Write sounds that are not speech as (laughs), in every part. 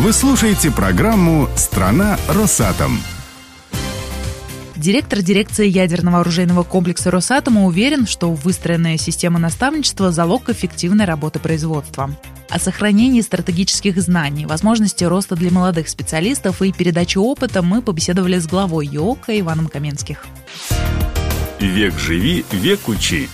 Вы слушаете программу «Страна Росатом». Директор дирекции ядерного оружейного комплекса Росатома уверен, что выстроенная система наставничества – залог эффективной работы производства. О сохранении стратегических знаний, возможности роста для молодых специалистов и передачи опыта мы побеседовали с главой ЙОКа Иваном Каменских. «Век живи, век учи»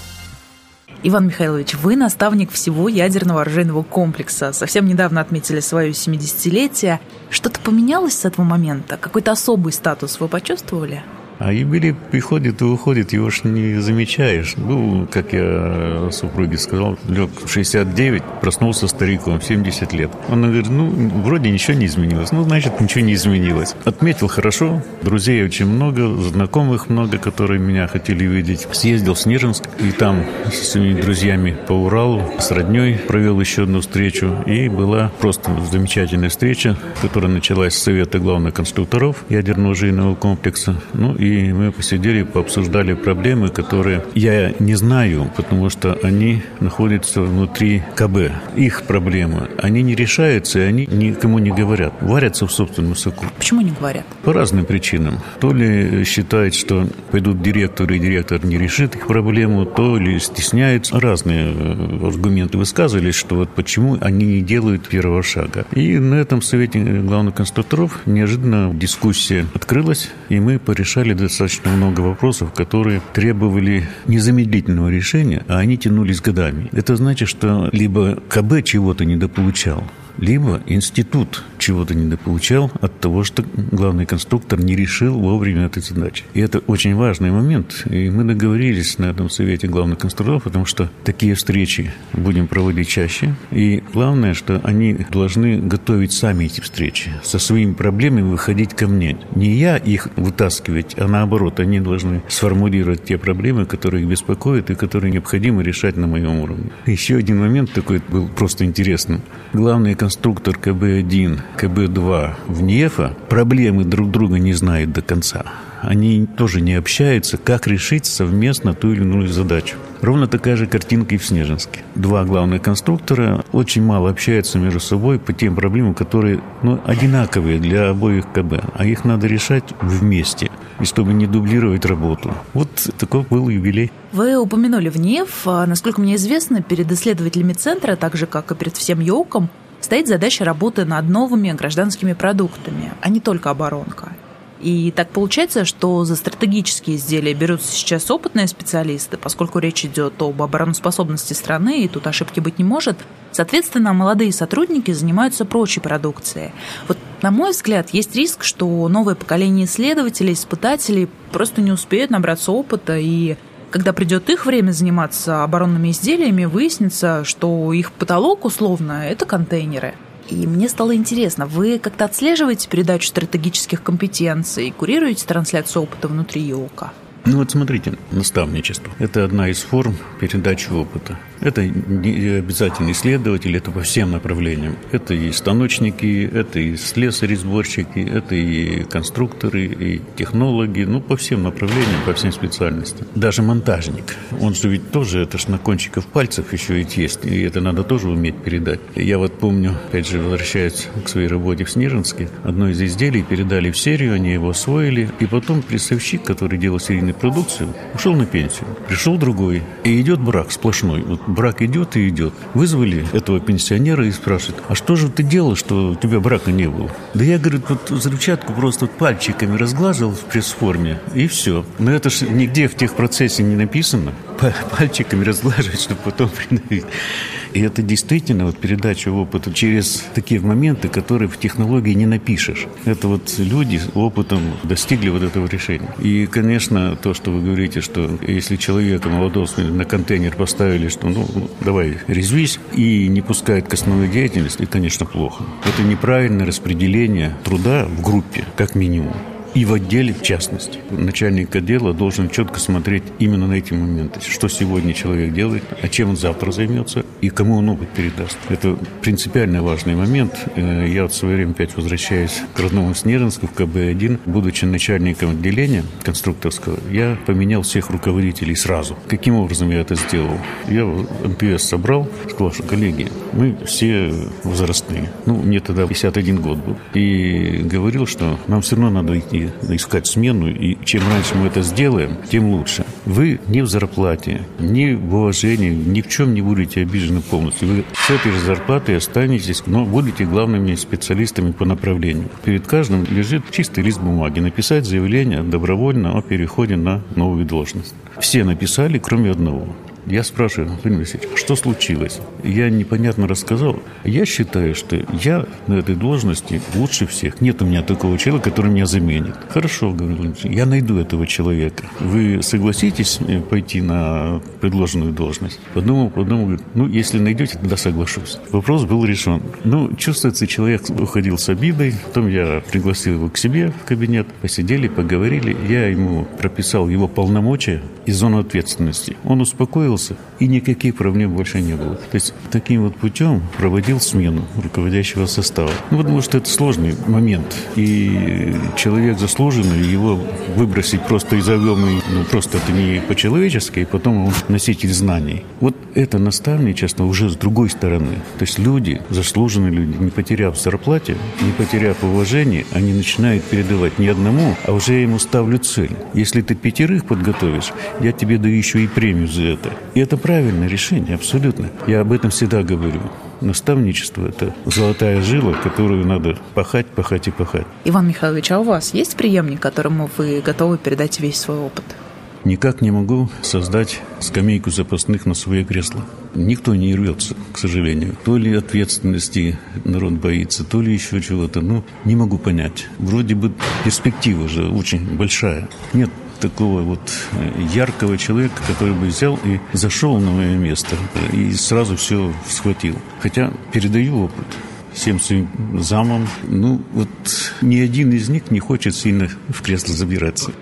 Иван Михайлович, вы наставник всего ядерного оружейного комплекса. Совсем недавно отметили свое 70-летие. Что-то поменялось с этого момента? Какой-то особый статус вы почувствовали? А юбилей приходит и уходит, его ж не замечаешь. Был, как я супруге сказал, лег в 69, проснулся стариком, 70 лет. Он говорит, ну, вроде ничего не изменилось. Ну, значит, ничего не изменилось. Отметил хорошо, друзей очень много, знакомых много, которые меня хотели видеть. Съездил в Снежинск, и там с своими друзьями по Уралу, с родней провел еще одну встречу. И была просто замечательная встреча, которая началась с Совета главных конструкторов ядерного оружейного комплекса. Ну, и и мы посидели, пообсуждали проблемы, которые я не знаю, потому что они находятся внутри КБ. Их проблемы, они не решаются, и они никому не говорят. Варятся в собственном соку. Почему не говорят? По разным причинам. То ли считают, что пойдут директоры, и директор не решит их проблему, то ли стесняются. Разные э, аргументы высказывались, что вот почему они не делают первого шага. И на этом совете главных конструкторов неожиданно дискуссия открылась, и мы порешали достаточно много вопросов, которые требовали незамедлительного решения, а они тянулись годами. Это значит, что либо КБ чего-то недополучал, либо институт чего-то недополучал от того, что главный конструктор не решил вовремя этой задачи. И это очень важный момент. И мы договорились на этом совете главных конструкторов, потому что такие встречи будем проводить чаще. И главное, что они должны готовить сами эти встречи, со своими проблемами выходить ко мне. Не я их вытаскивать, а наоборот, они должны сформулировать те проблемы, которые их беспокоят и которые необходимо решать на моем уровне. Еще один момент такой был просто интересным. Главный конструктор КБ-1, КБ-2 в НЕФа проблемы друг друга не знают до конца. Они тоже не общаются, как решить совместно ту или иную задачу. Ровно такая же картинка и в Снежинске. Два главных конструктора очень мало общаются между собой по тем проблемам, которые ну, одинаковые для обоих КБ, а их надо решать вместе, и чтобы не дублировать работу. Вот такой был юбилей. Вы упомянули в НЕФ. А, насколько мне известно, перед исследователями центра, так же, как и перед всем ЙОКом, стоит задача работы над новыми гражданскими продуктами, а не только оборонка. И так получается, что за стратегические изделия берутся сейчас опытные специалисты, поскольку речь идет об обороноспособности страны, и тут ошибки быть не может. Соответственно, молодые сотрудники занимаются прочей продукцией. Вот, на мой взгляд, есть риск, что новое поколение исследователей, испытателей просто не успеют набраться опыта и когда придет их время заниматься оборонными изделиями, выяснится, что их потолок условно – это контейнеры. И мне стало интересно, вы как-то отслеживаете передачу стратегических компетенций, курируете трансляцию опыта внутри ЮОКа? Ну вот смотрите, наставничество. Это одна из форм передачи опыта. Это не обязательно исследователь, это по всем направлениям. Это и станочники, это и слесари-сборщики, это и конструкторы, и технологи, ну, по всем направлениям, по всем специальностям. Даже монтажник, он же ведь тоже, это ж на кончиках пальцев еще ведь есть, и это надо тоже уметь передать. Я вот помню, опять же, возвращаясь к своей работе в Снежинске, одно из изделий передали в серию, они его освоили, и потом прессовщик, который делал серийную продукцию, ушел на пенсию. Пришел другой, и идет брак сплошной. Вот брак идет и идет. Вызвали этого пенсионера и спрашивают, а что же ты делал, что у тебя брака не было? Да я, говорю, вот взрывчатку просто пальчиками разглаживал в пресс-форме, и все. Но это же нигде в техпроцессе не написано. Пальчиками разглаживать, чтобы потом (laughs) придавить. И это действительно вот передача опыта через такие моменты, которые в технологии не напишешь. Это вот люди опытом достигли вот этого решения. И, конечно, то, что вы говорите, что если человека молодого на контейнер поставили, что ну, давай резвись, и не пускает к основной деятельности, конечно, плохо. Это неправильное распределение труда в группе, как минимум и в отделе в частности. Начальник отдела должен четко смотреть именно на эти моменты. Что сегодня человек делает, а чем он завтра займется, и кому он опыт передаст. Это принципиально важный момент. Э, я вот в свое время опять возвращаюсь к родному Снежинску в КБ-1. Будучи начальником отделения конструкторского, я поменял всех руководителей сразу. Каким образом я это сделал? Я МПС собрал, сказал, что коллеги, мы все возрастные. Ну, мне тогда 51 год был. И говорил, что нам все равно надо идти искать смену, и чем раньше мы это сделаем, тем лучше. Вы ни в зарплате, ни в уважении, ни в чем не будете обижены полностью. Вы с этой же зарплатой останетесь, но будете главными специалистами по направлению. Перед каждым лежит чистый лист бумаги. Написать заявление добровольно о переходе на новую должность. Все написали, кроме одного. Я спрашиваю, Владимир Алексеевич, что случилось? Я непонятно рассказал. Я считаю, что я на этой должности лучше всех. Нет у меня такого человека, который меня заменит. Хорошо, говорю, я найду этого человека. Вы согласитесь э, пойти на предложенную должность? Подумал, подумал, говорит, ну, если найдете, тогда соглашусь. Вопрос был решен. Ну, чувствуется, человек уходил с обидой. Потом я пригласил его к себе в кабинет. Посидели, поговорили. Я ему прописал его полномочия и зону ответственности. Он успокоил успокоился, и никаких проблем больше не было. То есть таким вот путем проводил смену руководящего состава. Ну, потому что это сложный момент, и человек заслуженный, его выбросить просто из огромной, ну, просто это не по-человечески, и потом он носитель знаний. Вот это наставничество уже с другой стороны. То есть люди, заслуженные люди, не потеряв зарплате, не потеряв уважения, они начинают передавать не одному, а уже я ему ставлю цель. Если ты пятерых подготовишь, я тебе даю еще и премию за это. И это правильное решение, абсолютно. Я об этом всегда говорю. Наставничество – это золотая жила, которую надо пахать, пахать и пахать. Иван Михайлович, а у вас есть преемник, которому вы готовы передать весь свой опыт? Никак не могу создать скамейку запасных на свое кресло. Никто не рвется, к сожалению. То ли ответственности народ боится, то ли еще чего-то. Ну, не могу понять. Вроде бы перспектива же очень большая. Нет такого вот э, яркого человека, который бы взял и зашел на мое место и сразу все схватил. Хотя передаю опыт всем своим замам. Ну, вот ни один из них не хочет сильно в кресло забираться.